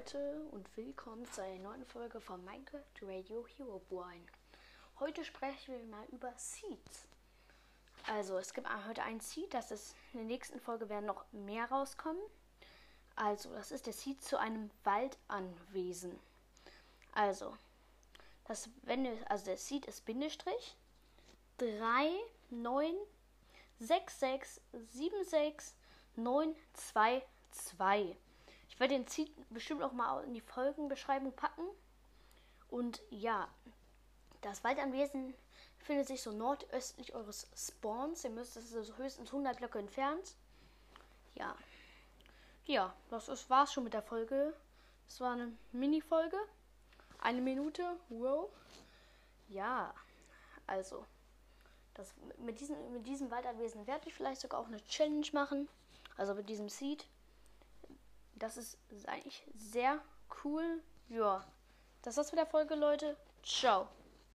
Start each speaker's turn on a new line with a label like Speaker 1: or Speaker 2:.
Speaker 1: Leute und willkommen zu einer neuen Folge von Minecraft Radio Hero Brain. Heute sprechen wir mal über Seeds. Also es gibt heute ein Seed, das ist in der nächsten Folge werden noch mehr rauskommen. Also das ist der Seed zu einem Waldanwesen. Also das wenn also der Seed ist Bindestrich 3 9 6 6 7 6 9 2 2 werde den Seed bestimmt auch mal in die Folgenbeschreibung packen. Und ja, das Waldanwesen befindet sich so nordöstlich eures Spawns. Ihr müsst, das ist so höchstens 100 Blöcke entfernt. Ja. Ja, das ist, war's schon mit der Folge. Es war eine Mini-Folge. Eine Minute. Wow. Ja, also. Das, mit, diesem, mit diesem Waldanwesen werde ich vielleicht sogar auch eine Challenge machen. Also mit diesem Seed. Das ist eigentlich sehr cool. Ja. Das war's mit der Folge, Leute. Ciao.